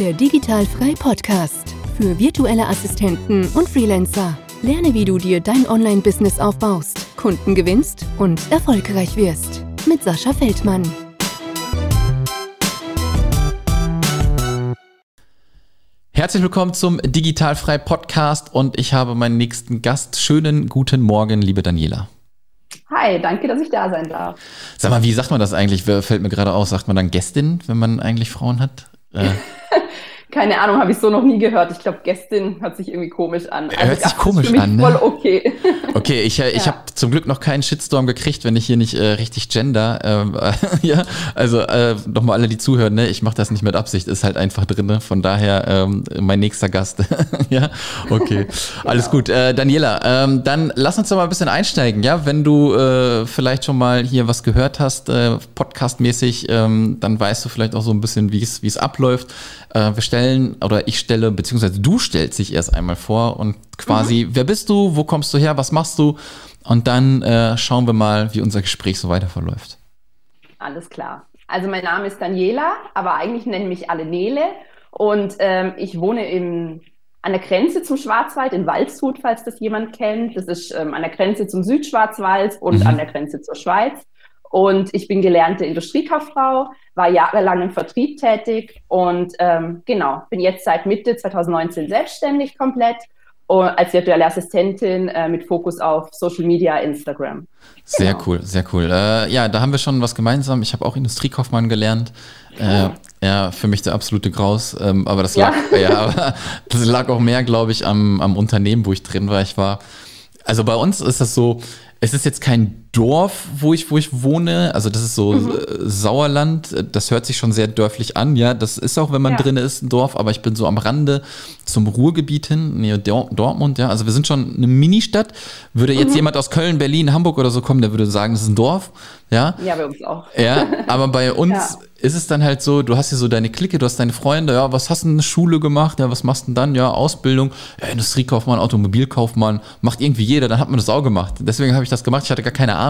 Der Digitalfrei Podcast für virtuelle Assistenten und Freelancer. Lerne, wie du dir dein Online-Business aufbaust, Kunden gewinnst und erfolgreich wirst. Mit Sascha Feldmann. Herzlich willkommen zum Digitalfrei Podcast und ich habe meinen nächsten Gast. Schönen guten Morgen, liebe Daniela. Hi, danke, dass ich da sein darf. Sag mal, wie sagt man das eigentlich? Fällt mir gerade aus. Sagt man dann Gästin, wenn man eigentlich Frauen hat? Yeah. Uh. Keine Ahnung, habe ich so noch nie gehört. Ich glaube, Gästin hört sich irgendwie komisch an. Also, hört sich komisch an, ne? Voll okay. Okay, ich, äh, ich ja. habe zum Glück noch keinen Shitstorm gekriegt, wenn ich hier nicht äh, richtig gender. Ähm, äh, ja, also äh, nochmal alle, die zuhören, ne? ich mache das nicht mit Absicht, ist halt einfach drin. Ne? Von daher ähm, mein nächster Gast. ja, okay, genau. alles gut. Äh, Daniela, ähm, dann lass uns doch mal ein bisschen einsteigen. Ja, wenn du äh, vielleicht schon mal hier was gehört hast, äh, podcastmäßig, ähm, dann weißt du vielleicht auch so ein bisschen, wie es wie es abläuft. Äh, wir stellen oder ich stelle, beziehungsweise du stellst dich erst einmal vor und quasi, mhm. wer bist du, wo kommst du her, was machst du? Und dann äh, schauen wir mal, wie unser Gespräch so weiter verläuft. Alles klar. Also mein Name ist Daniela, aber eigentlich nennen mich alle Nele und ähm, ich wohne im, an der Grenze zum Schwarzwald in Waldshut, falls das jemand kennt. Das ist ähm, an der Grenze zum Südschwarzwald und mhm. an der Grenze zur Schweiz. Und ich bin gelernte Industriekauffrau, war jahrelang im Vertrieb tätig und ähm, genau, bin jetzt seit Mitte 2019 selbstständig komplett als virtuelle Assistentin äh, mit Fokus auf Social Media, Instagram. Sehr genau. cool, sehr cool. Äh, ja, da haben wir schon was gemeinsam. Ich habe auch Industriekaufmann gelernt. Äh, ja, für mich der absolute Graus. Ähm, aber das lag, ja. ja aber das lag auch mehr, glaube ich, am, am Unternehmen, wo ich drin war. Ich war, also bei uns ist das so, es ist jetzt kein Dorf, wo ich, wo ich wohne. Also das ist so mhm. Sauerland. Das hört sich schon sehr dörflich an. Ja, das ist auch, wenn man ja. drin ist, ein Dorf. Aber ich bin so am Rande zum Ruhrgebiet hin, nähe Dortmund. Ja, also wir sind schon eine Ministadt. Würde jetzt mhm. jemand aus Köln, Berlin, Hamburg oder so kommen, der würde sagen, das ist ein Dorf. Ja, ja bei uns auch. Ja, aber bei uns ja. ist es dann halt so, du hast hier so deine Clique, du hast deine Freunde, ja, was hast du in der Schule gemacht, ja, was machst du denn dann? Ja, Ausbildung, ja, Industriekaufmann, Automobilkaufmann, macht irgendwie jeder, dann hat man das auch gemacht. Deswegen habe ich das gemacht, ich hatte gar keine Ahnung.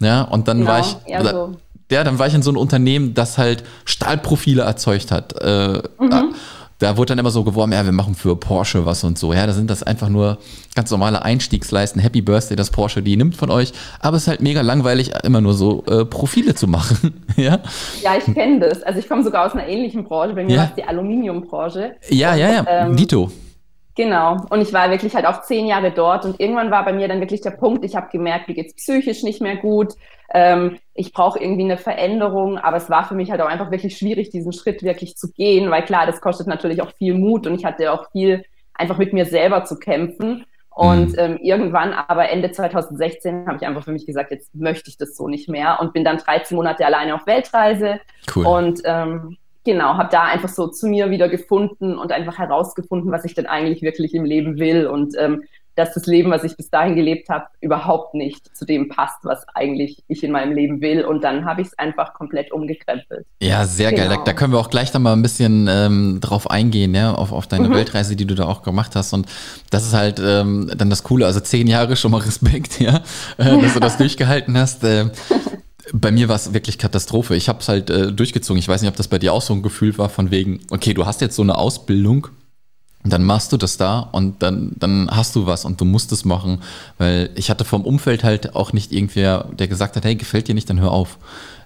Ja, und dann genau, war ich. Ja, so. ja, dann war ich in so einem Unternehmen, das halt Stahlprofile erzeugt hat. Äh, mhm da wurde dann immer so geworben, ja, wir machen für Porsche was und so. Ja, da sind das einfach nur ganz normale Einstiegsleisten. Happy Birthday, das Porsche, die nimmt von euch. Aber es ist halt mega langweilig, immer nur so äh, Profile zu machen. ja? ja, ich kenne das. Also ich komme sogar aus einer ähnlichen Branche. Bei mir ja. war es die Aluminiumbranche. Ja, ja, ja. Ähm, Dito. Genau. Und ich war wirklich halt auch zehn Jahre dort und irgendwann war bei mir dann wirklich der Punkt, ich habe gemerkt, mir geht's psychisch nicht mehr gut. Ähm, ich brauche irgendwie eine Veränderung, aber es war für mich halt auch einfach wirklich schwierig, diesen Schritt wirklich zu gehen, weil klar, das kostet natürlich auch viel Mut und ich hatte auch viel einfach mit mir selber zu kämpfen. Und mhm. ähm, irgendwann, aber Ende 2016, habe ich einfach für mich gesagt, jetzt möchte ich das so nicht mehr und bin dann 13 Monate alleine auf Weltreise. Cool. Und ähm, genau, habe da einfach so zu mir wieder gefunden und einfach herausgefunden, was ich denn eigentlich wirklich im Leben will und ähm, dass das Leben, was ich bis dahin gelebt habe, überhaupt nicht zu dem passt, was eigentlich ich in meinem Leben will. Und dann habe ich es einfach komplett umgekrempelt. Ja, sehr genau. geil. Da, genau. da, können wir auch gleich dann mal ein bisschen ähm, drauf eingehen, ja, auf, auf deine mhm. Weltreise, die du da auch gemacht hast. Und das ist halt ähm, dann das Coole. Also zehn Jahre schon mal Respekt, ja, äh, dass du das durchgehalten hast. Äh, bei mir war es wirklich Katastrophe. Ich habe es halt äh, durchgezogen. Ich weiß nicht, ob das bei dir auch so ein Gefühl war von wegen, okay, du hast jetzt so eine Ausbildung, dann machst du das da und dann, dann hast du was und du musst es machen. Weil ich hatte vom Umfeld halt auch nicht irgendwer, der gesagt hat, hey, gefällt dir nicht, dann hör auf.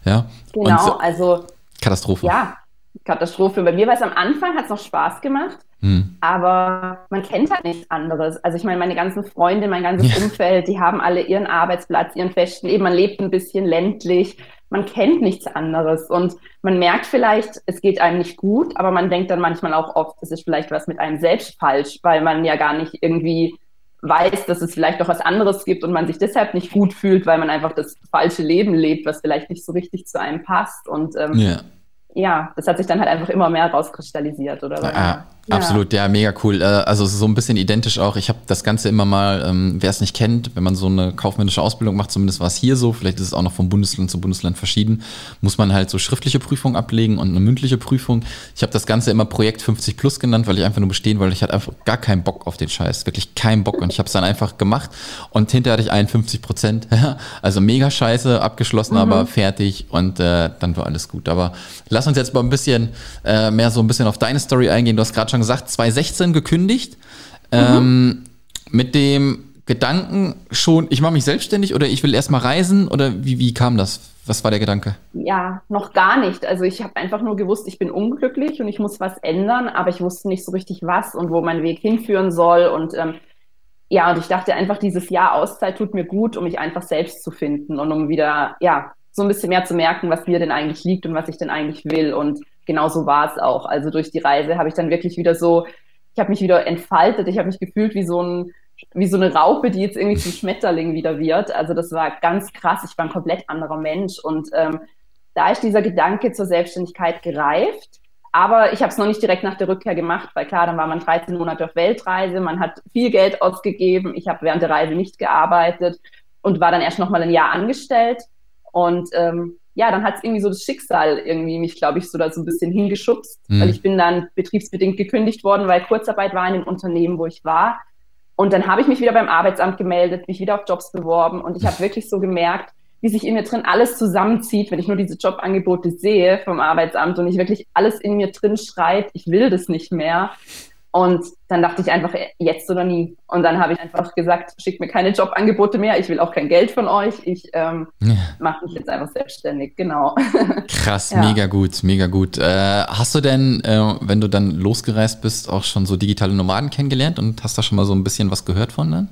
Ja. Genau, so, also. Katastrophe. Ja, Katastrophe. Bei mir war es am Anfang, hat es noch Spaß gemacht. Hm. Aber man kennt halt nichts anderes. Also ich meine, meine ganzen Freunde, mein ganzes ja. Umfeld, die haben alle ihren Arbeitsplatz, ihren festen Leben. Man lebt ein bisschen ländlich. Man kennt nichts anderes. Und man merkt vielleicht, es geht einem nicht gut, aber man denkt dann manchmal auch oft, es ist vielleicht was mit einem selbst falsch, weil man ja gar nicht irgendwie weiß, dass es vielleicht noch was anderes gibt und man sich deshalb nicht gut fühlt, weil man einfach das falsche Leben lebt, was vielleicht nicht so richtig zu einem passt. Und ähm, ja ja, das hat sich dann halt einfach immer mehr rauskristallisiert, oder? Ah, Ja. Absolut, ja, mega cool. Äh, also so ein bisschen identisch auch. Ich habe das Ganze immer mal, ähm, wer es nicht kennt, wenn man so eine kaufmännische Ausbildung macht, zumindest war es hier so, vielleicht ist es auch noch vom Bundesland zu Bundesland verschieden, muss man halt so schriftliche Prüfungen ablegen und eine mündliche Prüfung. Ich habe das Ganze immer Projekt 50 Plus genannt, weil ich einfach nur bestehen wollte. Ich hatte einfach gar keinen Bock auf den Scheiß, wirklich keinen Bock. Und ich habe es dann einfach gemacht und hinterher hatte ich 51 Prozent. also mega scheiße, abgeschlossen, mhm. aber fertig und äh, dann war alles gut. Aber lass uns jetzt mal ein bisschen äh, mehr so ein bisschen auf deine Story eingehen. Du hast gerade schon gesagt, 2016 gekündigt. Mhm. Ähm, mit dem Gedanken schon, ich mache mich selbstständig oder ich will erstmal reisen oder wie, wie kam das? Was war der Gedanke? Ja, noch gar nicht. Also ich habe einfach nur gewusst, ich bin unglücklich und ich muss was ändern, aber ich wusste nicht so richtig was und wo mein Weg hinführen soll. Und ähm, ja, und ich dachte einfach, dieses Jahr Auszeit tut mir gut, um mich einfach selbst zu finden und um wieder, ja, so ein bisschen mehr zu merken, was mir denn eigentlich liegt und was ich denn eigentlich will. Und genau so war es auch. Also durch die Reise habe ich dann wirklich wieder so, ich habe mich wieder entfaltet, ich habe mich gefühlt wie so ein wie so eine Raupe, die jetzt irgendwie zum Schmetterling wieder wird. Also das war ganz krass. Ich war ein komplett anderer Mensch und ähm, da ist dieser Gedanke zur Selbstständigkeit gereift. Aber ich habe es noch nicht direkt nach der Rückkehr gemacht, weil klar, dann war man 13 Monate auf Weltreise, man hat viel Geld ausgegeben. Ich habe während der Reise nicht gearbeitet und war dann erst noch mal ein Jahr angestellt. Und ähm, ja, dann hat es irgendwie so das Schicksal irgendwie mich, glaube ich, so da so ein bisschen hingeschubst, mhm. weil ich bin dann betriebsbedingt gekündigt worden, weil Kurzarbeit war in dem Unternehmen, wo ich war. Und dann habe ich mich wieder beim Arbeitsamt gemeldet, mich wieder auf Jobs beworben und ich habe wirklich so gemerkt, wie sich in mir drin alles zusammenzieht, wenn ich nur diese Jobangebote sehe vom Arbeitsamt und ich wirklich alles in mir drin schreit, ich will das nicht mehr. Und dann dachte ich einfach, jetzt oder nie. Und dann habe ich einfach gesagt, schickt mir keine Jobangebote mehr, ich will auch kein Geld von euch, ich ähm, ja. mache mich jetzt einfach selbstständig, genau. Krass, ja. mega gut, mega gut. Äh, hast du denn, äh, wenn du dann losgereist bist, auch schon so digitale Nomaden kennengelernt und hast da schon mal so ein bisschen was gehört von dann?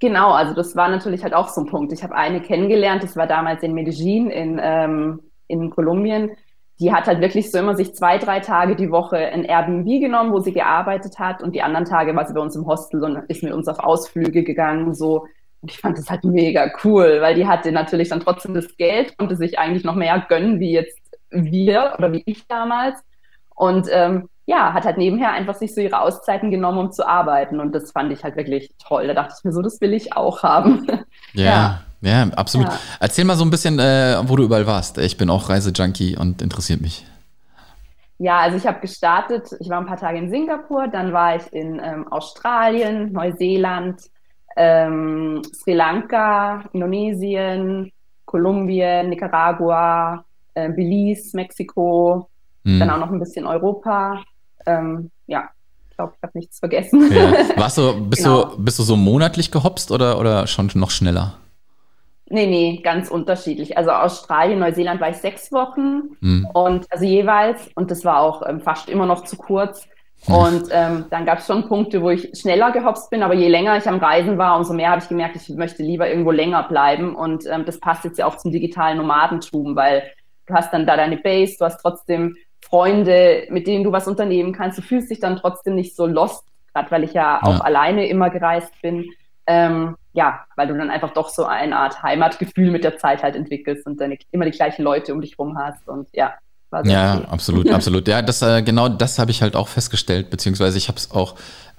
Genau, also das war natürlich halt auch so ein Punkt. Ich habe eine kennengelernt, das war damals in Medellin in, ähm, in Kolumbien die hat halt wirklich so immer sich zwei, drei Tage die Woche ein Airbnb genommen, wo sie gearbeitet hat und die anderen Tage war sie bei uns im Hostel und ist mit uns auf Ausflüge gegangen, so. Und ich fand das halt mega cool, weil die hatte natürlich dann trotzdem das Geld, konnte sich eigentlich noch mehr gönnen, wie jetzt wir oder wie ich damals. Und ähm, ja, hat halt nebenher einfach sich so ihre Auszeiten genommen, um zu arbeiten. Und das fand ich halt wirklich toll. Da dachte ich mir so, das will ich auch haben. Ja, ja. Ja, absolut. Ja. Erzähl mal so ein bisschen, äh, wo du überall warst. Ich bin auch Reisejunkie und interessiert mich. Ja, also ich habe gestartet, ich war ein paar Tage in Singapur, dann war ich in ähm, Australien, Neuseeland, ähm, Sri Lanka, Indonesien, Kolumbien, Nicaragua, äh, Belize, Mexiko, mhm. dann auch noch ein bisschen Europa. Ähm, ja, ich glaube, ich habe nichts vergessen. Ja. Warst du, bist, genau. du, bist du so monatlich gehopst oder, oder schon noch schneller? Nee, nee, ganz unterschiedlich. Also Australien, Neuseeland war ich sechs Wochen mhm. und also jeweils und das war auch ähm, fast immer noch zu kurz. Und ähm, dann gab es schon Punkte, wo ich schneller gehopst bin, aber je länger ich am Reisen war, umso mehr habe ich gemerkt, ich möchte lieber irgendwo länger bleiben. Und ähm, das passt jetzt ja auch zum digitalen Nomadentum, weil du hast dann da deine Base, du hast trotzdem Freunde, mit denen du was unternehmen kannst. Du fühlst dich dann trotzdem nicht so lost, gerade weil ich ja, ja auch alleine immer gereist bin. Ähm, ja, weil du dann einfach doch so eine Art Heimatgefühl mit der Zeit halt entwickelst und dann immer die gleichen Leute um dich rum hast und ja. Ja, okay. absolut, absolut. Ja, das äh, genau das habe ich halt auch festgestellt, beziehungsweise ich habe es auch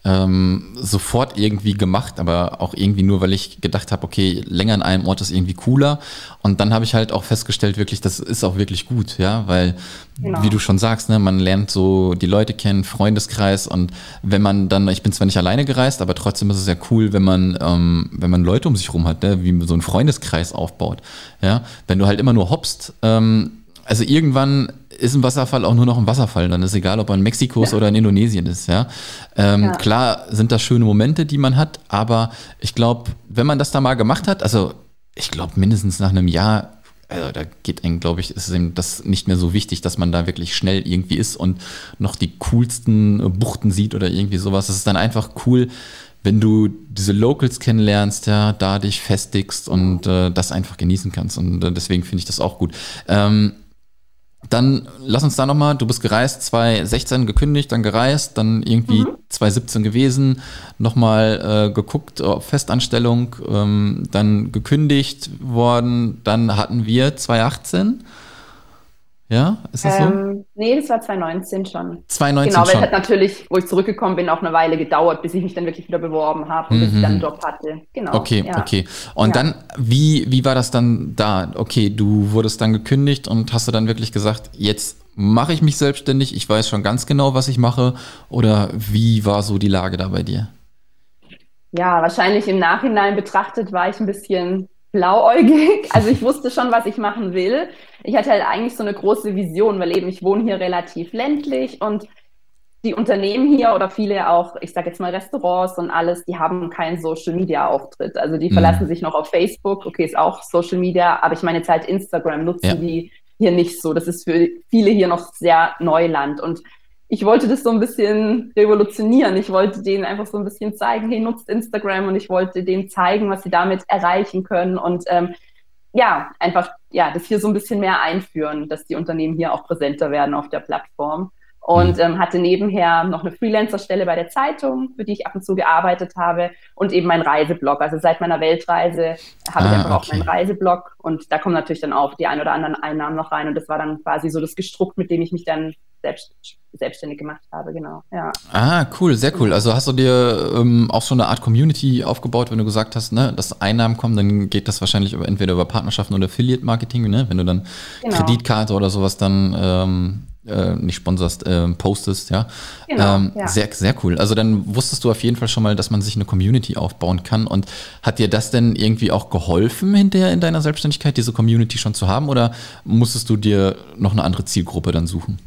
ähm, sofort irgendwie gemacht, aber auch irgendwie nur, weil ich gedacht habe, okay, länger an einem Ort ist irgendwie cooler. Und dann habe ich halt auch festgestellt, wirklich, das ist auch wirklich gut, ja, weil, genau. wie du schon sagst, ne, man lernt so die Leute kennen, Freundeskreis und wenn man dann, ich bin zwar nicht alleine gereist, aber trotzdem ist es ja cool, wenn man, ähm, wenn man Leute um sich rum hat, ne, wie so ein Freundeskreis aufbaut, ja. Wenn du halt immer nur hoppst, ähm, also irgendwann ist ein Wasserfall auch nur noch ein Wasserfall. Dann ist egal, ob er in Mexiko ist ja. oder in Indonesien ist. Ja? Ähm, ja. Klar sind das schöne Momente, die man hat, aber ich glaube, wenn man das da mal gemacht hat, also ich glaube mindestens nach einem Jahr, also da geht einem, glaube ich, ist ihm das nicht mehr so wichtig, dass man da wirklich schnell irgendwie ist und noch die coolsten Buchten sieht oder irgendwie sowas. Es ist dann einfach cool, wenn du diese Locals kennenlernst, ja, da dich festigst und äh, das einfach genießen kannst. Und äh, deswegen finde ich das auch gut. Ähm, dann lass uns da nochmal, du bist gereist, 2016 gekündigt, dann gereist, dann irgendwie mhm. 2017 gewesen, nochmal äh, geguckt, auf Festanstellung, ähm, dann gekündigt worden, dann hatten wir 2018. Ja, ist das ähm, so? Nee, das war 2019 schon. 2019 genau, weil schon. es hat natürlich, wo ich zurückgekommen bin, auch eine Weile gedauert, bis ich mich dann wirklich wieder beworben habe und mhm. bis ich dann einen Job hatte. Genau. Okay, ja. okay. Und ja. dann, wie, wie war das dann da? Okay, du wurdest dann gekündigt und hast du dann wirklich gesagt, jetzt mache ich mich selbstständig, ich weiß schon ganz genau, was ich mache? Oder wie war so die Lage da bei dir? Ja, wahrscheinlich im Nachhinein betrachtet war ich ein bisschen blauäugig. Also ich wusste schon, was ich machen will. Ich hatte halt eigentlich so eine große Vision, weil eben ich wohne hier relativ ländlich und die Unternehmen hier oder viele auch, ich sage jetzt mal Restaurants und alles, die haben keinen Social Media Auftritt. Also die mhm. verlassen sich noch auf Facebook, okay, ist auch Social Media, aber ich meine jetzt halt Instagram nutzen ja. die hier nicht so. Das ist für viele hier noch sehr Neuland und ich wollte das so ein bisschen revolutionieren. Ich wollte denen einfach so ein bisschen zeigen, hey, nutzt Instagram und ich wollte denen zeigen, was sie damit erreichen können und ähm, ja, einfach ja, das hier so ein bisschen mehr einführen, dass die Unternehmen hier auch präsenter werden auf der Plattform. Und mhm. ähm, hatte nebenher noch eine Freelancer-Stelle bei der Zeitung, für die ich ab und zu gearbeitet habe und eben mein Reiseblog. Also seit meiner Weltreise habe ah, ich einfach okay. auch meinen Reiseblog und da kommen natürlich dann auch die ein oder anderen Einnahmen noch rein und das war dann quasi so das Gestruckt, mit dem ich mich dann selbst, selbstständig gemacht habe, genau. Ja. Ah, cool, sehr cool. Also hast du dir ähm, auch schon eine Art Community aufgebaut, wenn du gesagt hast, ne, dass Einnahmen kommen, dann geht das wahrscheinlich über, entweder über Partnerschaften oder Affiliate-Marketing, ne? Wenn du dann genau. Kreditkarte oder sowas dann ähm, äh, nicht sponsorst, äh, postest, ja. Genau, ähm, ja. Sehr, sehr cool. Also dann wusstest du auf jeden Fall schon mal, dass man sich eine Community aufbauen kann. Und hat dir das denn irgendwie auch geholfen hinterher in deiner Selbstständigkeit, diese Community schon zu haben? Oder musstest du dir noch eine andere Zielgruppe dann suchen?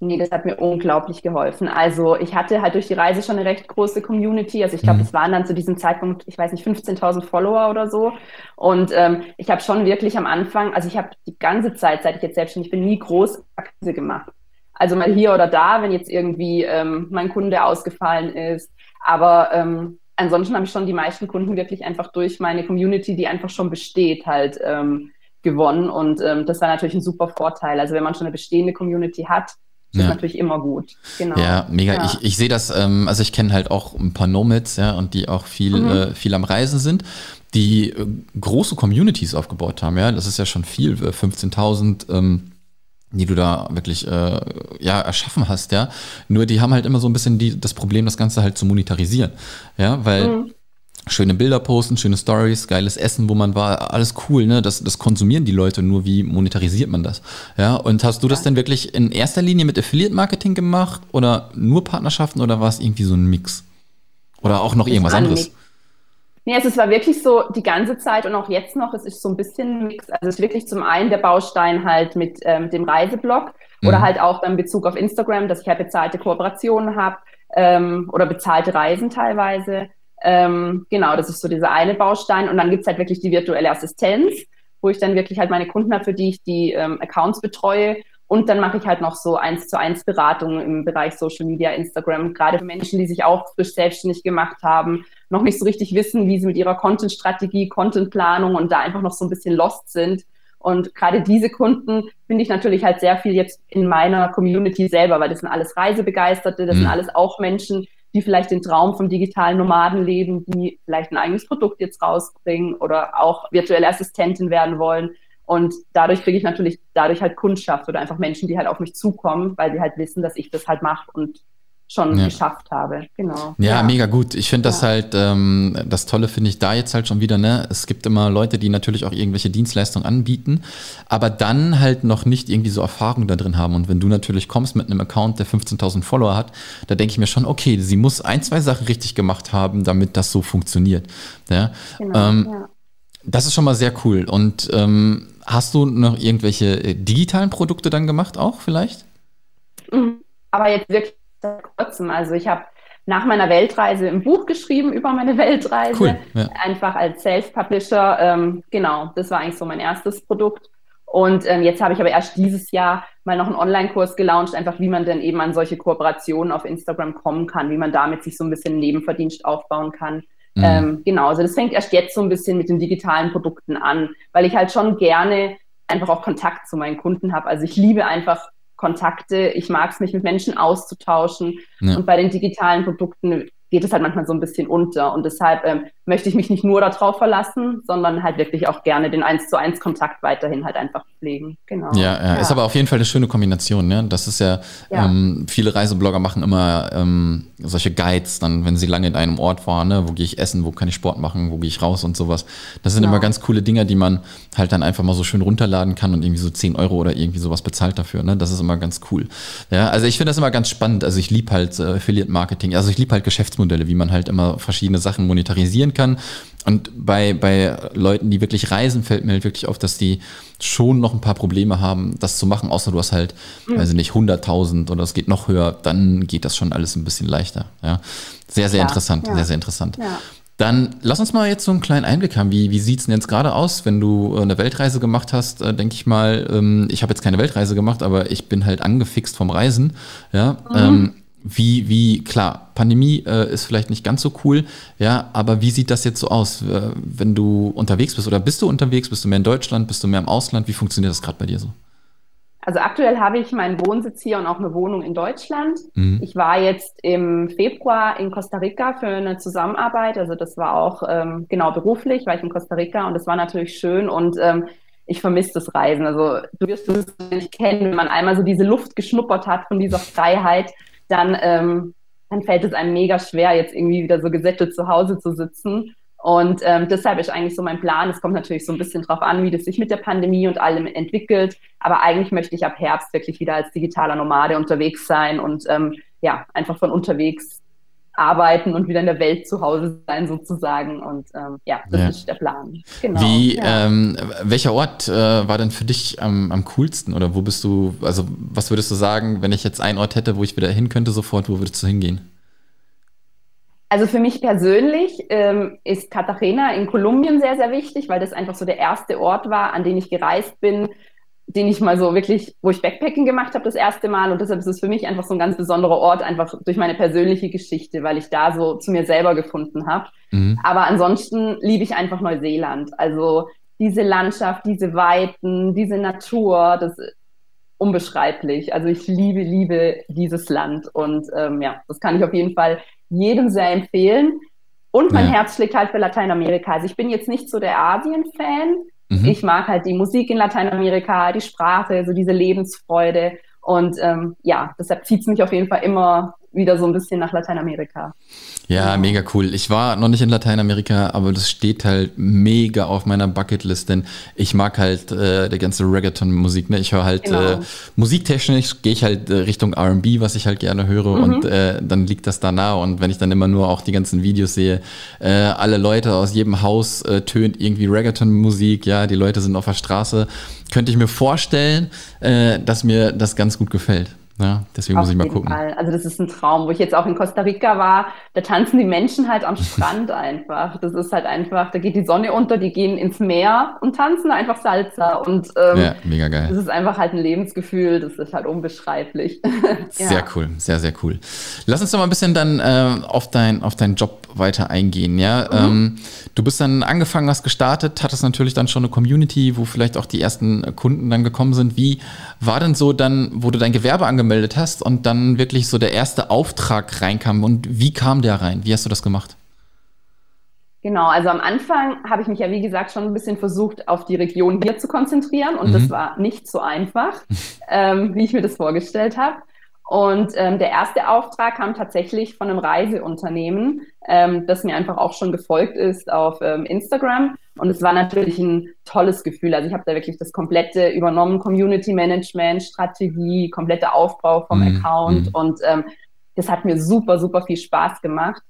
Nee, das hat mir unglaublich geholfen. Also ich hatte halt durch die Reise schon eine recht große Community. Also ich glaube, mhm. es waren dann zu diesem Zeitpunkt, ich weiß nicht, 15.000 Follower oder so. Und ähm, ich habe schon wirklich am Anfang, also ich habe die ganze Zeit, seit ich jetzt selbstständig bin, nie groß Akquise gemacht. Also mal hier oder da, wenn jetzt irgendwie ähm, mein Kunde ausgefallen ist. Aber ähm, ansonsten habe ich schon die meisten Kunden wirklich einfach durch meine Community, die einfach schon besteht, halt ähm, gewonnen. Und ähm, das war natürlich ein super Vorteil. Also wenn man schon eine bestehende Community hat, das ja. ist natürlich immer gut. Genau. Ja, mega. Ja. Ich, ich sehe das, ähm, also ich kenne halt auch ein paar Nomads, ja, und die auch viel, mhm. äh, viel am Reisen sind, die äh, große Communities aufgebaut haben, ja. Das ist ja schon viel, 15.000, äh, ähm, die du da wirklich äh, ja erschaffen hast, ja. Nur die haben halt immer so ein bisschen die, das Problem, das Ganze halt zu monetarisieren, ja, weil mhm schöne Bilder posten, schöne Stories, geiles Essen, wo man war, alles cool, ne? Das, das konsumieren die Leute, nur wie monetarisiert man das? Ja, und hast du das denn wirklich in erster Linie mit Affiliate-Marketing gemacht oder nur Partnerschaften oder war es irgendwie so ein Mix? Oder auch noch irgendwas anderes? Nee, also es war wirklich so die ganze Zeit und auch jetzt noch, es ist so ein bisschen ein Mix. Also es ist wirklich zum einen der Baustein halt mit, äh, mit dem Reiseblog mhm. oder halt auch dann Bezug auf Instagram, dass ich halt bezahlte Kooperationen habe ähm, oder bezahlte Reisen teilweise. Ähm, genau, das ist so dieser eine Baustein. Und dann gibt's halt wirklich die virtuelle Assistenz, wo ich dann wirklich halt meine Kunden habe, für die ich die ähm, Accounts betreue. Und dann mache ich halt noch so eins zu eins Beratungen im Bereich Social Media, Instagram, gerade für Menschen, die sich auch frisch selbstständig gemacht haben, noch nicht so richtig wissen, wie sie mit ihrer Content-Strategie, Content-Planung und da einfach noch so ein bisschen lost sind. Und gerade diese Kunden finde ich natürlich halt sehr viel jetzt in meiner Community selber, weil das sind alles Reisebegeisterte, das mhm. sind alles auch Menschen, die vielleicht den Traum vom digitalen Nomaden leben, die vielleicht ein eigenes Produkt jetzt rausbringen oder auch virtuelle Assistentin werden wollen. Und dadurch kriege ich natürlich dadurch halt Kundschaft oder einfach Menschen, die halt auf mich zukommen, weil sie halt wissen, dass ich das halt mache und schon ja. geschafft habe. Genau. Ja, ja. mega gut. Ich finde das ja. halt, ähm, das Tolle finde ich da jetzt halt schon wieder, ne? Es gibt immer Leute, die natürlich auch irgendwelche Dienstleistungen anbieten, aber dann halt noch nicht irgendwie so Erfahrung da drin haben. Und wenn du natürlich kommst mit einem Account, der 15.000 Follower hat, da denke ich mir schon, okay, sie muss ein, zwei Sachen richtig gemacht haben, damit das so funktioniert. Ja? Genau, ähm, ja. Das ist schon mal sehr cool. Und ähm, hast du noch irgendwelche äh, digitalen Produkte dann gemacht auch vielleicht? Mhm. Aber jetzt wirklich kurzem. Also ich habe nach meiner Weltreise ein Buch geschrieben über meine Weltreise, cool, ja. einfach als Self-Publisher. Ähm, genau, das war eigentlich so mein erstes Produkt. Und ähm, jetzt habe ich aber erst dieses Jahr mal noch einen Online-Kurs gelauncht, einfach wie man denn eben an solche Kooperationen auf Instagram kommen kann, wie man damit sich so ein bisschen Nebenverdienst aufbauen kann. Mhm. Ähm, genau, also das fängt erst jetzt so ein bisschen mit den digitalen Produkten an, weil ich halt schon gerne einfach auch Kontakt zu meinen Kunden habe. Also ich liebe einfach Kontakte. Ich mag es, mich mit Menschen auszutauschen. Ja. Und bei den digitalen Produkten geht es halt manchmal so ein bisschen unter. Und deshalb ähm, möchte ich mich nicht nur darauf verlassen, sondern halt wirklich auch gerne den eins zu eins Kontakt weiterhin halt einfach pflegen. Genau. Ja, ja, ja. ist aber auf jeden Fall eine schöne Kombination. Ne? Das ist ja, ja. Ähm, viele Reiseblogger machen immer ähm, solche Guides, dann, wenn sie lange in einem Ort waren, ne? wo gehe ich essen, wo kann ich Sport machen, wo gehe ich raus und sowas. Das sind genau. immer ganz coole Dinge, die man halt dann einfach mal so schön runterladen kann und irgendwie so 10 Euro oder irgendwie sowas bezahlt dafür. Ne? Das ist immer ganz cool. Ja, also ich finde das immer ganz spannend. Also ich liebe halt äh, Affiliate Marketing. Also ich liebe halt Geschäftsmodelle, wie man halt immer verschiedene Sachen monetarisieren kann. Und bei, bei Leuten, die wirklich reisen, fällt mir halt wirklich auf, dass die schon noch ein paar Probleme haben, das zu machen, außer du hast halt, mhm. also nicht 100.000 oder es geht noch höher, dann geht das schon alles ein bisschen leichter. Ja. Sehr, sehr Klar. interessant, ja. sehr, sehr interessant. Ja. Dann lass uns mal jetzt so einen kleinen Einblick haben. Wie, wie sieht es denn jetzt gerade aus, wenn du eine Weltreise gemacht hast? Äh, Denke ich mal, ähm, ich habe jetzt keine Weltreise gemacht, aber ich bin halt angefixt vom Reisen. Ja, mhm. ähm, wie, wie, klar, Pandemie äh, ist vielleicht nicht ganz so cool, ja, aber wie sieht das jetzt so aus, äh, wenn du unterwegs bist? Oder bist du unterwegs? Bist du mehr in Deutschland? Bist du mehr im Ausland? Wie funktioniert das gerade bei dir so? Also aktuell habe ich meinen Wohnsitz hier und auch eine Wohnung in Deutschland. Mhm. Ich war jetzt im Februar in Costa Rica für eine Zusammenarbeit. Also das war auch ähm, genau beruflich, war ich in Costa Rica und das war natürlich schön und ähm, ich vermisse das Reisen. Also du wirst es nicht kennen, wenn man einmal so diese Luft geschnuppert hat von dieser Freiheit dann, ähm, dann fällt es einem mega schwer, jetzt irgendwie wieder so gesättigt zu Hause zu sitzen. Und ähm, deshalb ist eigentlich so mein Plan. Es kommt natürlich so ein bisschen drauf an, wie das sich mit der Pandemie und allem entwickelt. Aber eigentlich möchte ich ab Herbst wirklich wieder als digitaler Nomade unterwegs sein und ähm, ja, einfach von unterwegs arbeiten und wieder in der Welt zu Hause sein sozusagen. Und ähm, ja, das ja. ist der Plan. Genau. Wie, ja. ähm, welcher Ort äh, war denn für dich am, am coolsten oder wo bist du, also was würdest du sagen, wenn ich jetzt einen Ort hätte, wo ich wieder hin könnte sofort, wo würdest du hingehen? Also für mich persönlich ähm, ist Cartagena in Kolumbien sehr, sehr wichtig, weil das einfach so der erste Ort war, an den ich gereist bin, den ich mal so wirklich, wo ich Backpacking gemacht habe das erste Mal und deshalb ist es für mich einfach so ein ganz besonderer Ort, einfach durch meine persönliche Geschichte, weil ich da so zu mir selber gefunden habe. Mhm. Aber ansonsten liebe ich einfach Neuseeland. Also diese Landschaft, diese Weiten, diese Natur, das ist unbeschreiblich. Also ich liebe, liebe dieses Land und ähm, ja, das kann ich auf jeden Fall jedem sehr empfehlen. Und mein ja. Herz schlägt halt für Lateinamerika. Also ich bin jetzt nicht so der Asien-Fan, Mhm. Ich mag halt die Musik in Lateinamerika, die Sprache, so diese Lebensfreude. Und ähm, ja, deshalb zieht es mich auf jeden Fall immer wieder so ein bisschen nach Lateinamerika. Ja, mega cool. Ich war noch nicht in Lateinamerika, aber das steht halt mega auf meiner Bucketlist, denn ich mag halt äh, die ganze Reggaeton-Musik. Ne? Ich höre halt genau. äh, musiktechnisch gehe ich halt äh, Richtung R&B, was ich halt gerne höre, mhm. und äh, dann liegt das da nah. Und wenn ich dann immer nur auch die ganzen Videos sehe, äh, alle Leute aus jedem Haus äh, tönt irgendwie Reggaeton-Musik, ja, die Leute sind auf der Straße, könnte ich mir vorstellen, äh, dass mir das ganz gut gefällt. Ja, deswegen Auf muss ich mal gucken. Fall. Also das ist ein Traum, wo ich jetzt auch in Costa Rica war. Da tanzen die Menschen halt am Strand einfach. Das ist halt einfach, da geht die Sonne unter, die gehen ins Meer und tanzen einfach Salsa. Und ähm, ja, mega geil. Das ist einfach halt ein Lebensgefühl, das ist halt unbeschreiblich. ja. Sehr cool, sehr, sehr cool. Lass uns doch mal ein bisschen dann äh, auf, dein, auf deinen Job weiter eingehen. Ja? Mhm. Ähm, du bist dann angefangen, hast gestartet, hattest natürlich dann schon eine Community, wo vielleicht auch die ersten Kunden dann gekommen sind. Wie war denn so dann, wo du dein Gewerbe angemeldet angemeldet hast und dann wirklich so der erste Auftrag reinkam. Und wie kam der rein? Wie hast du das gemacht? Genau, also am Anfang habe ich mich ja, wie gesagt, schon ein bisschen versucht, auf die Region hier zu konzentrieren und mhm. das war nicht so einfach, ähm, wie ich mir das vorgestellt habe. Und ähm, der erste Auftrag kam tatsächlich von einem Reiseunternehmen, ähm, das mir einfach auch schon gefolgt ist auf ähm, Instagram. Und es war natürlich ein tolles Gefühl. Also ich habe da wirklich das komplette übernommen, Community Management, Strategie, kompletter Aufbau vom mhm. Account. Mhm. Und ähm, das hat mir super, super viel Spaß gemacht.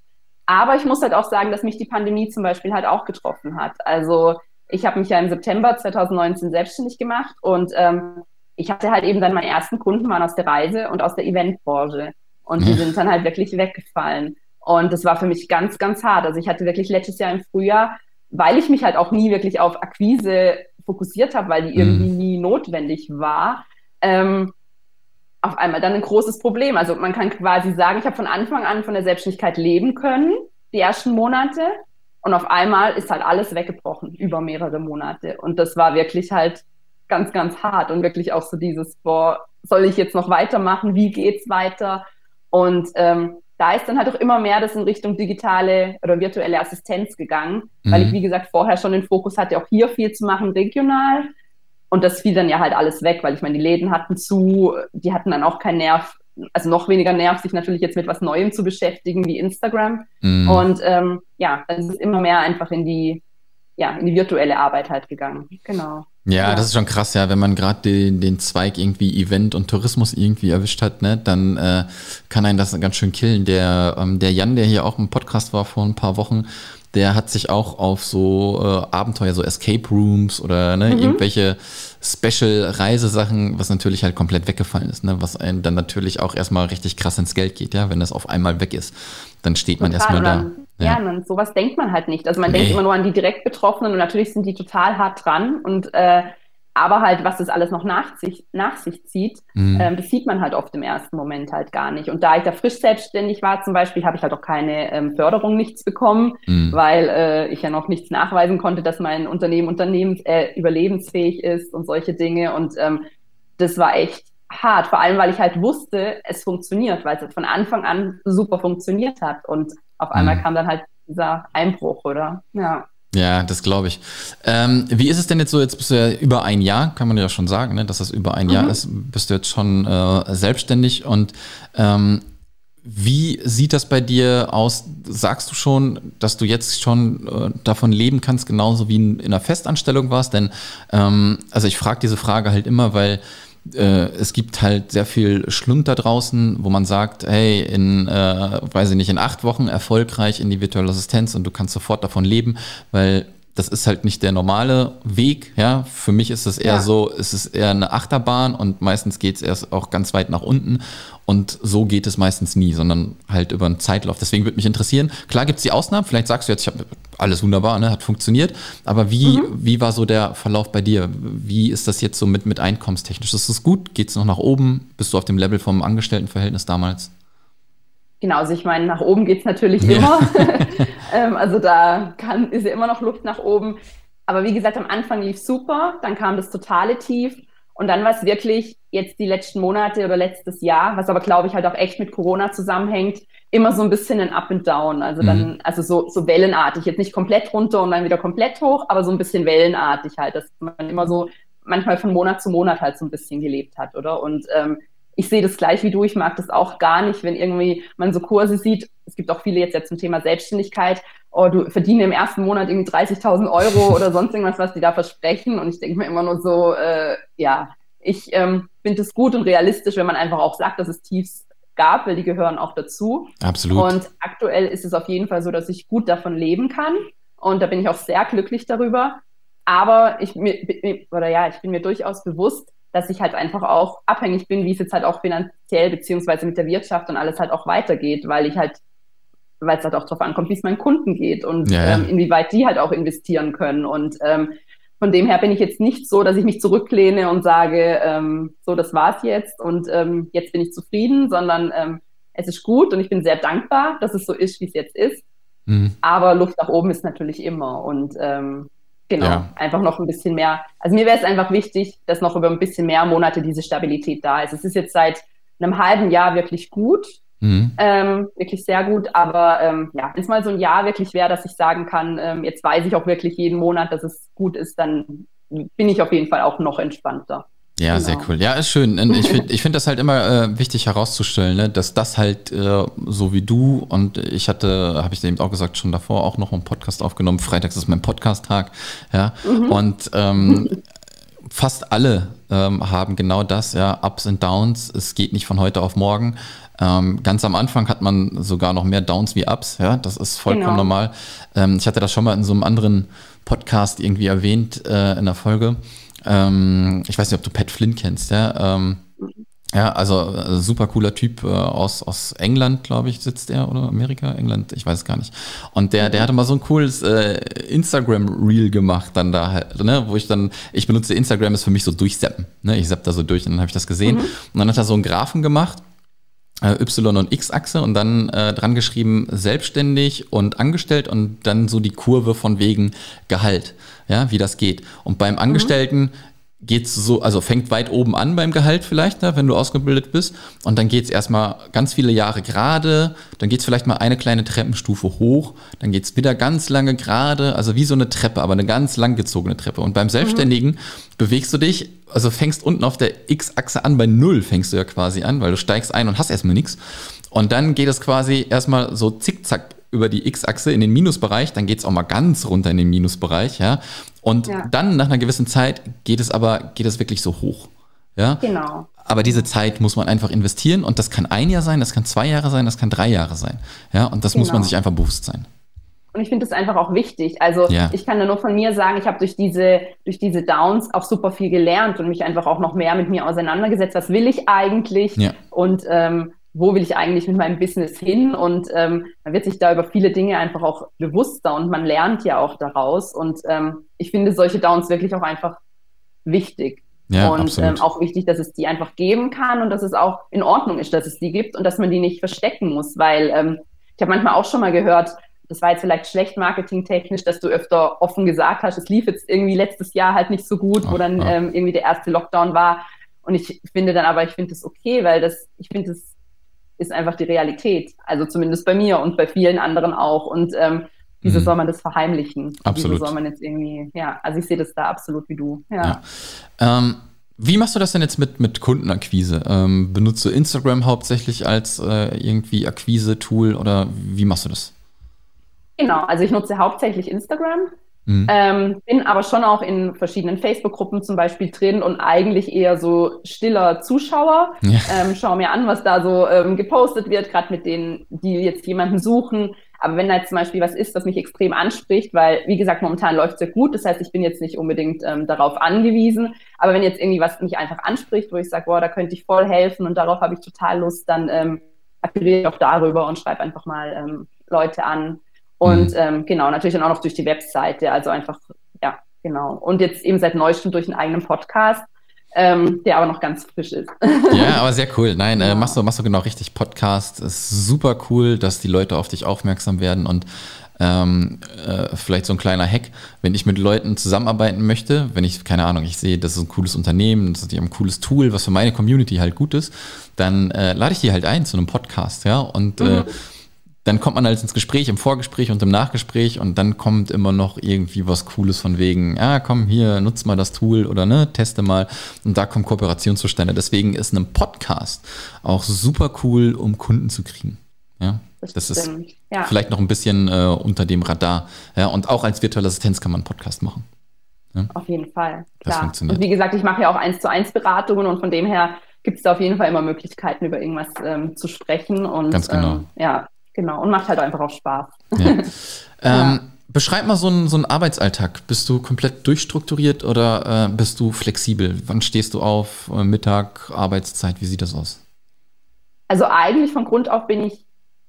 Aber ich muss halt auch sagen, dass mich die Pandemie zum Beispiel halt auch getroffen hat. Also ich habe mich ja im September 2019 selbstständig gemacht und ähm, ich hatte halt eben dann meine ersten Kunden waren aus der Reise und aus der Eventbranche. Und die sind dann halt wirklich weggefallen. Und das war für mich ganz, ganz hart. Also ich hatte wirklich letztes Jahr im Frühjahr, weil ich mich halt auch nie wirklich auf Akquise fokussiert habe, weil die irgendwie mhm. nie notwendig war, ähm, auf einmal dann ein großes Problem. Also man kann quasi sagen, ich habe von Anfang an von der Selbstständigkeit leben können, die ersten Monate. Und auf einmal ist halt alles weggebrochen über mehrere Monate. Und das war wirklich halt ganz, ganz hart und wirklich auch so dieses, boah, soll ich jetzt noch weitermachen? Wie geht's weiter? Und ähm, da ist dann halt auch immer mehr das in Richtung digitale oder virtuelle Assistenz gegangen, mhm. weil ich, wie gesagt, vorher schon den Fokus hatte, auch hier viel zu machen, regional. Und das fiel dann ja halt alles weg, weil ich meine, die Läden hatten zu, die hatten dann auch keinen Nerv, also noch weniger Nerv, sich natürlich jetzt mit was Neuem zu beschäftigen wie Instagram. Mhm. Und ähm, ja, dann ist es immer mehr einfach in die, ja, in die virtuelle Arbeit halt gegangen. Genau. Ja, ja, das ist schon krass, ja, wenn man gerade den, den Zweig irgendwie Event und Tourismus irgendwie erwischt hat, ne, dann äh, kann einen das ganz schön killen. Der, ähm, der Jan, der hier auch im Podcast war vor ein paar Wochen, der hat sich auch auf so äh, Abenteuer, so Escape Rooms oder ne, mhm. irgendwelche Special-Reisesachen, was natürlich halt komplett weggefallen ist, ne, was einen dann natürlich auch erstmal richtig krass ins Geld geht, ja, wenn das auf einmal weg ist. Dann steht Total, man erstmal da. Ja, ja und sowas denkt man halt nicht. Also man nee. denkt immer nur an die direkt Betroffenen und natürlich sind die total hart dran und äh, aber halt, was das alles noch nach sich, nach sich zieht, mhm. ähm, das sieht man halt oft im ersten Moment halt gar nicht. Und da ich da frisch selbstständig war zum Beispiel, habe ich halt auch keine ähm, Förderung, nichts bekommen, mhm. weil äh, ich ja noch nichts nachweisen konnte, dass mein Unternehmen unternehmens äh, überlebensfähig ist und solche Dinge. Und ähm, das war echt hart, vor allem weil ich halt wusste, es funktioniert, weil es von Anfang an super funktioniert hat. Und auf einmal mhm. kam dann halt dieser Einbruch, oder? Ja. Ja, das glaube ich. Ähm, wie ist es denn jetzt so? Jetzt bist du ja über ein Jahr, kann man ja schon sagen, ne, dass das über ein mhm. Jahr ist. Bist du jetzt schon äh, selbstständig und ähm, wie sieht das bei dir aus? Sagst du schon, dass du jetzt schon äh, davon leben kannst, genauso wie in, in einer Festanstellung warst? Denn ähm, also ich frage diese Frage halt immer, weil äh, es gibt halt sehr viel Schlund da draußen, wo man sagt, hey, in, äh, weiß ich nicht, in acht Wochen erfolgreich in die virtuelle Assistenz und du kannst sofort davon leben, weil das ist halt nicht der normale Weg, ja. Für mich ist es eher ja. so, es ist eher eine Achterbahn und meistens geht es erst auch ganz weit nach unten. Und so geht es meistens nie, sondern halt über einen Zeitlauf. Deswegen würde mich interessieren, klar gibt es die Ausnahmen, vielleicht sagst du jetzt, ich habe alles wunderbar, ne, hat funktioniert, aber wie, mhm. wie war so der Verlauf bei dir? Wie ist das jetzt so mit, mit einkommenstechnisch? Ist es gut? Geht es noch nach oben? Bist du auf dem Level vom Angestelltenverhältnis damals? Genau, also ich meine, nach oben geht es natürlich ja. immer. ähm, also da kann, ist ja immer noch Luft nach oben. Aber wie gesagt, am Anfang lief super, dann kam das totale Tief und dann war es wirklich jetzt die letzten Monate oder letztes Jahr, was aber glaube ich halt auch echt mit Corona zusammenhängt, immer so ein bisschen ein Up and Down. Also dann, mhm. also so, so wellenartig. Jetzt nicht komplett runter und dann wieder komplett hoch, aber so ein bisschen wellenartig halt, dass man immer so manchmal von Monat zu Monat halt so ein bisschen gelebt hat, oder? Und ähm, ich sehe das gleich wie du. Ich mag das auch gar nicht, wenn irgendwie man so Kurse sieht. Es gibt auch viele jetzt ja zum Thema Selbstständigkeit. Oh, du verdienst im ersten Monat irgendwie 30.000 Euro oder sonst irgendwas, was die da versprechen. Und ich denke mir immer nur so, äh, ja, ich ähm, finde es gut und realistisch, wenn man einfach auch sagt, dass es Tiefs gab, weil die gehören auch dazu. Absolut. Und aktuell ist es auf jeden Fall so, dass ich gut davon leben kann. Und da bin ich auch sehr glücklich darüber. Aber ich mir, oder ja, ich bin mir durchaus bewusst, dass ich halt einfach auch abhängig bin, wie es jetzt halt auch finanziell beziehungsweise mit der Wirtschaft und alles halt auch weitergeht, weil ich halt, weil es halt auch darauf ankommt, wie es meinen Kunden geht und ja, ja. Ähm, inwieweit die halt auch investieren können. Und ähm, von dem her bin ich jetzt nicht so, dass ich mich zurücklehne und sage, ähm, so, das war's jetzt und ähm, jetzt bin ich zufrieden, sondern ähm, es ist gut und ich bin sehr dankbar, dass es so ist, wie es jetzt ist. Mhm. Aber Luft nach oben ist natürlich immer. Und ähm, Genau, ja. einfach noch ein bisschen mehr. Also mir wäre es einfach wichtig, dass noch über ein bisschen mehr Monate diese Stabilität da ist. Es ist jetzt seit einem halben Jahr wirklich gut, mhm. ähm, wirklich sehr gut. Aber ähm, ja, wenn es mal so ein Jahr wirklich wäre, dass ich sagen kann, ähm, jetzt weiß ich auch wirklich jeden Monat, dass es gut ist, dann bin ich auf jeden Fall auch noch entspannter. Ja, genau. sehr cool. Ja, ist schön. Ich finde ich find das halt immer äh, wichtig herauszustellen, ne, dass das halt äh, so wie du und ich hatte, habe ich eben auch gesagt, schon davor auch noch einen Podcast aufgenommen. Freitags ist mein Podcast-Tag. Ja. Mhm. Und ähm, fast alle ähm, haben genau das, ja, Ups und Downs. Es geht nicht von heute auf morgen. Ähm, ganz am Anfang hat man sogar noch mehr Downs wie Ups, ja, das ist vollkommen genau. normal. Ähm, ich hatte das schon mal in so einem anderen Podcast irgendwie erwähnt äh, in der Folge. Ähm, ich weiß nicht, ob du Pat Flynn kennst, ja. Ähm, ja, also äh, super cooler Typ äh, aus, aus England, glaube ich, sitzt er oder Amerika, England, ich weiß es gar nicht. Und der, der hatte mal so ein cooles äh, Instagram-Reel gemacht, dann da halt, ne, wo ich dann, ich benutze Instagram ist für mich so durchseppen. Ne? Ich sepp da so durch und dann habe ich das gesehen. Mhm. Und dann hat er so einen Graphen gemacht Y- und X-Achse und dann äh, dran geschrieben selbstständig und angestellt und dann so die Kurve von wegen Gehalt, ja, wie das geht. Und beim Angestellten mhm. Geht's so, also fängt weit oben an beim Gehalt vielleicht, ne, wenn du ausgebildet bist. Und dann geht's erstmal ganz viele Jahre gerade, dann geht's vielleicht mal eine kleine Treppenstufe hoch, dann geht's wieder ganz lange gerade, also wie so eine Treppe, aber eine ganz langgezogene Treppe. Und beim Selbstständigen mhm. bewegst du dich, also fängst unten auf der X-Achse an, bei Null fängst du ja quasi an, weil du steigst ein und hast erstmal nichts. Und dann geht es quasi erstmal so zickzack über die X-Achse in den Minusbereich, dann geht's auch mal ganz runter in den Minusbereich, ja. Und ja. dann nach einer gewissen Zeit geht es aber, geht es wirklich so hoch. Ja? Genau. Aber diese Zeit muss man einfach investieren und das kann ein Jahr sein, das kann zwei Jahre sein, das kann drei Jahre sein. Ja, und das genau. muss man genau. sich einfach bewusst sein. Und ich finde das einfach auch wichtig. Also ja. ich kann da nur von mir sagen, ich habe durch diese, durch diese Downs auch super viel gelernt und mich einfach auch noch mehr mit mir auseinandergesetzt. Was will ich eigentlich? Ja. Und ähm, wo will ich eigentlich mit meinem Business hin? Und ähm, man wird sich da über viele Dinge einfach auch bewusster und man lernt ja auch daraus. Und ähm, ich finde solche Downs wirklich auch einfach wichtig. Ja, und ähm, auch wichtig, dass es die einfach geben kann und dass es auch in Ordnung ist, dass es die gibt und dass man die nicht verstecken muss, weil ähm, ich habe manchmal auch schon mal gehört, das war jetzt vielleicht schlecht marketingtechnisch, dass du öfter offen gesagt hast, es lief jetzt irgendwie letztes Jahr halt nicht so gut, wo dann ähm, irgendwie der erste Lockdown war. Und ich finde dann aber, ich finde das okay, weil das, ich finde das ist einfach die Realität. Also zumindest bei mir und bei vielen anderen auch. Und ähm, wieso mhm. soll man das verheimlichen? Absolut. Wieso soll man jetzt irgendwie, ja, also ich sehe das da absolut wie du. Ja. ja. Ähm, wie machst du das denn jetzt mit, mit Kundenakquise? Ähm, benutzt du Instagram hauptsächlich als äh, irgendwie Akquise-Tool oder wie machst du das? Genau, also ich nutze hauptsächlich Instagram. Mhm. Ähm, bin aber schon auch in verschiedenen Facebook-Gruppen zum Beispiel drin und eigentlich eher so stiller Zuschauer. Ja. Ähm, schau mir an, was da so ähm, gepostet wird, gerade mit denen, die jetzt jemanden suchen. Aber wenn da jetzt zum Beispiel was ist, was mich extrem anspricht, weil, wie gesagt, momentan läuft es ja gut, das heißt, ich bin jetzt nicht unbedingt ähm, darauf angewiesen. Aber wenn jetzt irgendwie was mich einfach anspricht, wo ich sage, boah, da könnte ich voll helfen und darauf habe ich total Lust, dann ähm, akquiriere ich auch darüber und schreibe einfach mal ähm, Leute an, und mhm. ähm, genau, natürlich dann auch noch durch die Webseite, also einfach, ja, genau. Und jetzt eben seit neuestem durch einen eigenen Podcast, ähm, der aber noch ganz frisch ist. Ja, aber sehr cool. Nein, äh, machst, du, machst du genau richtig. Podcast ist super cool, dass die Leute auf dich aufmerksam werden und ähm, äh, vielleicht so ein kleiner Hack, wenn ich mit Leuten zusammenarbeiten möchte, wenn ich, keine Ahnung, ich sehe, das ist ein cooles Unternehmen, das ist ein cooles Tool, was für meine Community halt gut ist, dann äh, lade ich die halt ein zu einem Podcast, ja, und äh, mhm. äh, dann kommt man halt ins Gespräch, im Vorgespräch und im Nachgespräch und dann kommt immer noch irgendwie was Cooles von wegen, ja, komm hier, nutz mal das Tool oder ne, teste mal und da kommt Kooperation zustande. Deswegen ist ein Podcast auch super cool, um Kunden zu kriegen. Ja, das, das ist ja. vielleicht noch ein bisschen äh, unter dem Radar. Ja, und auch als virtuelle Assistenz kann man einen Podcast machen. Ja? Auf jeden Fall. Klar. Und wie gesagt, ich mache ja auch eins zu eins Beratungen und von dem her gibt es da auf jeden Fall immer Möglichkeiten, über irgendwas ähm, zu sprechen. Und Ganz genau. Ähm, ja, Genau, und macht halt einfach auch Spaß. Ja. ähm, beschreib mal so einen, so einen Arbeitsalltag. Bist du komplett durchstrukturiert oder äh, bist du flexibel? Wann stehst du auf? Äh, Mittag, Arbeitszeit, wie sieht das aus? Also eigentlich von Grund auf bin ich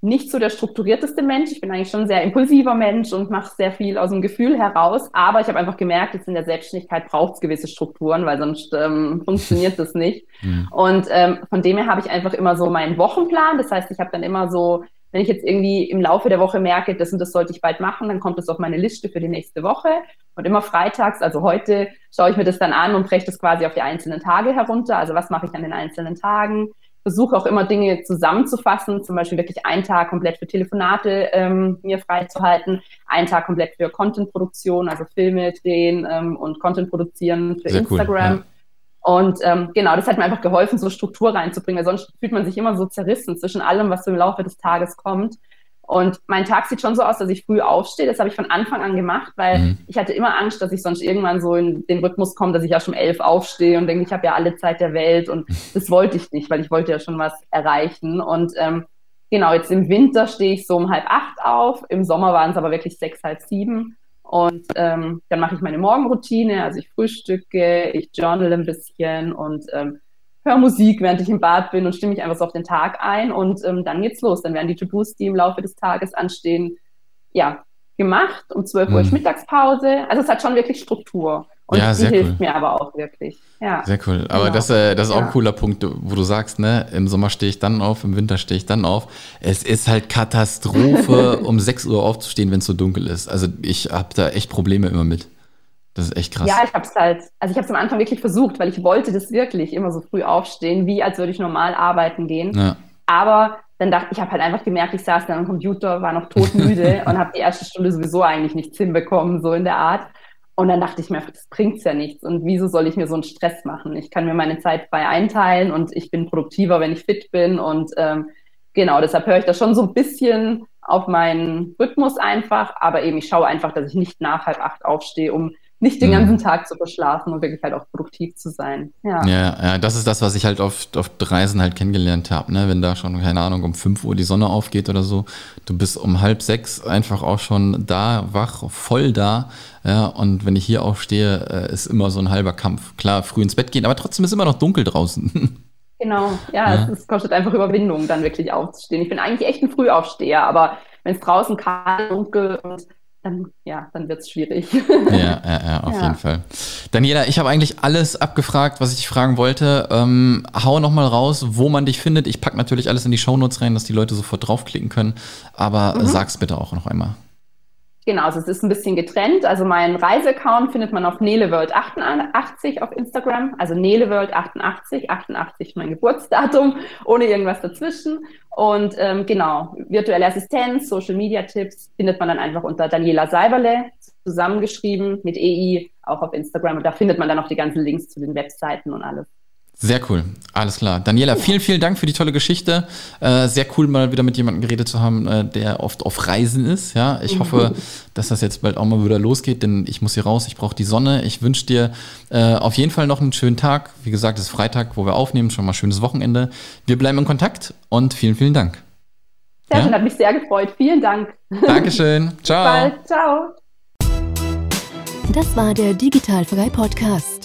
nicht so der strukturierteste Mensch. Ich bin eigentlich schon ein sehr impulsiver Mensch und mache sehr viel aus dem Gefühl heraus. Aber ich habe einfach gemerkt, jetzt in der Selbstständigkeit braucht es gewisse Strukturen, weil sonst ähm, funktioniert das nicht. Mhm. Und ähm, von dem her habe ich einfach immer so meinen Wochenplan. Das heißt, ich habe dann immer so wenn ich jetzt irgendwie im Laufe der Woche merke, das und das sollte ich bald machen, dann kommt das auf meine Liste für die nächste Woche. Und immer freitags, also heute, schaue ich mir das dann an und breche das quasi auf die einzelnen Tage herunter. Also was mache ich an den einzelnen Tagen? Versuche auch immer Dinge zusammenzufassen, zum Beispiel wirklich einen Tag komplett für Telefonate ähm, mir freizuhalten, einen Tag komplett für Content-Produktion, also Filme drehen ähm, und Content produzieren für Sehr Instagram. Cool, ja und ähm, genau, das hat mir einfach geholfen, so Struktur reinzubringen, weil sonst fühlt man sich immer so zerrissen zwischen allem, was so im Laufe des Tages kommt. Und mein Tag sieht schon so aus, dass ich früh aufstehe. Das habe ich von Anfang an gemacht, weil mhm. ich hatte immer Angst, dass ich sonst irgendwann so in den Rhythmus komme, dass ich ja schon um elf aufstehe und denke, ich habe ja alle Zeit der Welt. Und das wollte ich nicht, weil ich wollte ja schon was erreichen. Und ähm, genau, jetzt im Winter stehe ich so um halb acht auf. Im Sommer waren es aber wirklich sechs, halb sieben. Und ähm, dann mache ich meine Morgenroutine, also ich frühstücke, ich journal ein bisschen und ähm, höre Musik, während ich im Bad bin und stimme mich einfach so auf den Tag ein und ähm, dann geht's los. Dann werden die To-Dos, die im Laufe des Tages anstehen, ja, gemacht. Um 12 Uhr ist mhm. Mittagspause. Also es hat schon wirklich Struktur. Und ja, die hilft cool. mir aber auch wirklich. Ja. Sehr cool. Aber genau. das, äh, das ist auch ein cooler Punkt, wo du sagst, ne, im Sommer stehe ich dann auf, im Winter stehe ich dann auf. Es ist halt Katastrophe, um 6 Uhr aufzustehen, wenn es so dunkel ist. Also ich habe da echt Probleme immer mit. Das ist echt krass. Ja, ich habe es halt, also ich habe es am Anfang wirklich versucht, weil ich wollte das wirklich immer so früh aufstehen, wie als würde ich normal arbeiten gehen. Ja. Aber dann dachte ich, habe halt einfach gemerkt, ich saß dann am Computer, war noch todmüde und habe die erste Stunde sowieso eigentlich nichts hinbekommen, so in der Art. Und dann dachte ich mir, das bringt's ja nichts. Und wieso soll ich mir so einen Stress machen? Ich kann mir meine Zeit frei einteilen und ich bin produktiver, wenn ich fit bin. Und ähm, genau, deshalb höre ich da schon so ein bisschen auf meinen Rhythmus einfach. Aber eben, ich schaue einfach, dass ich nicht nach halb acht aufstehe, um nicht den mhm. ganzen Tag zu verschlafen und wirklich halt auch produktiv zu sein. Ja, ja, ja das ist das, was ich halt oft auf Reisen halt kennengelernt habe. Ne? Wenn da schon, keine Ahnung, um 5 Uhr die Sonne aufgeht oder so, du bist um halb sechs einfach auch schon da, wach, voll da. Ja, und wenn ich hier aufstehe, äh, ist immer so ein halber Kampf. Klar, früh ins Bett gehen, aber trotzdem ist immer noch dunkel draußen. Genau, ja, ja. Es, es kostet einfach Überwindung, dann wirklich aufzustehen. Ich bin eigentlich echt ein Frühaufsteher, aber wenn es draußen kalt, dunkel und dann, ja, dann wird es schwierig. Ja, ja, ja auf ja. jeden Fall. Daniela, ich habe eigentlich alles abgefragt, was ich dich fragen wollte. Ähm, hau nochmal raus, wo man dich findet. Ich packe natürlich alles in die Shownotes rein, dass die Leute sofort draufklicken können. Aber mhm. sag's bitte auch noch einmal. Genau, also es ist ein bisschen getrennt. Also mein Reiseaccount findet man auf neleworld88 auf Instagram. Also neleworld88, 88 mein Geburtsdatum, ohne irgendwas dazwischen. Und ähm, genau, virtuelle Assistenz, Social Media Tipps findet man dann einfach unter Daniela Seiberle, zusammengeschrieben mit EI, auch auf Instagram. Und da findet man dann auch die ganzen Links zu den Webseiten und alles. Sehr cool, alles klar. Daniela, vielen, vielen Dank für die tolle Geschichte. Äh, sehr cool, mal wieder mit jemandem geredet zu haben, äh, der oft auf Reisen ist. Ja, ich hoffe, dass das jetzt bald auch mal wieder losgeht, denn ich muss hier raus, ich brauche die Sonne. Ich wünsche dir äh, auf jeden Fall noch einen schönen Tag. Wie gesagt, es ist Freitag, wo wir aufnehmen, schon mal schönes Wochenende. Wir bleiben in Kontakt und vielen, vielen Dank. Sehr schön, ja? hat mich sehr gefreut. Vielen Dank. Dankeschön. Ciao. Bis bald. Ciao. Das war der Digitalfrei Podcast.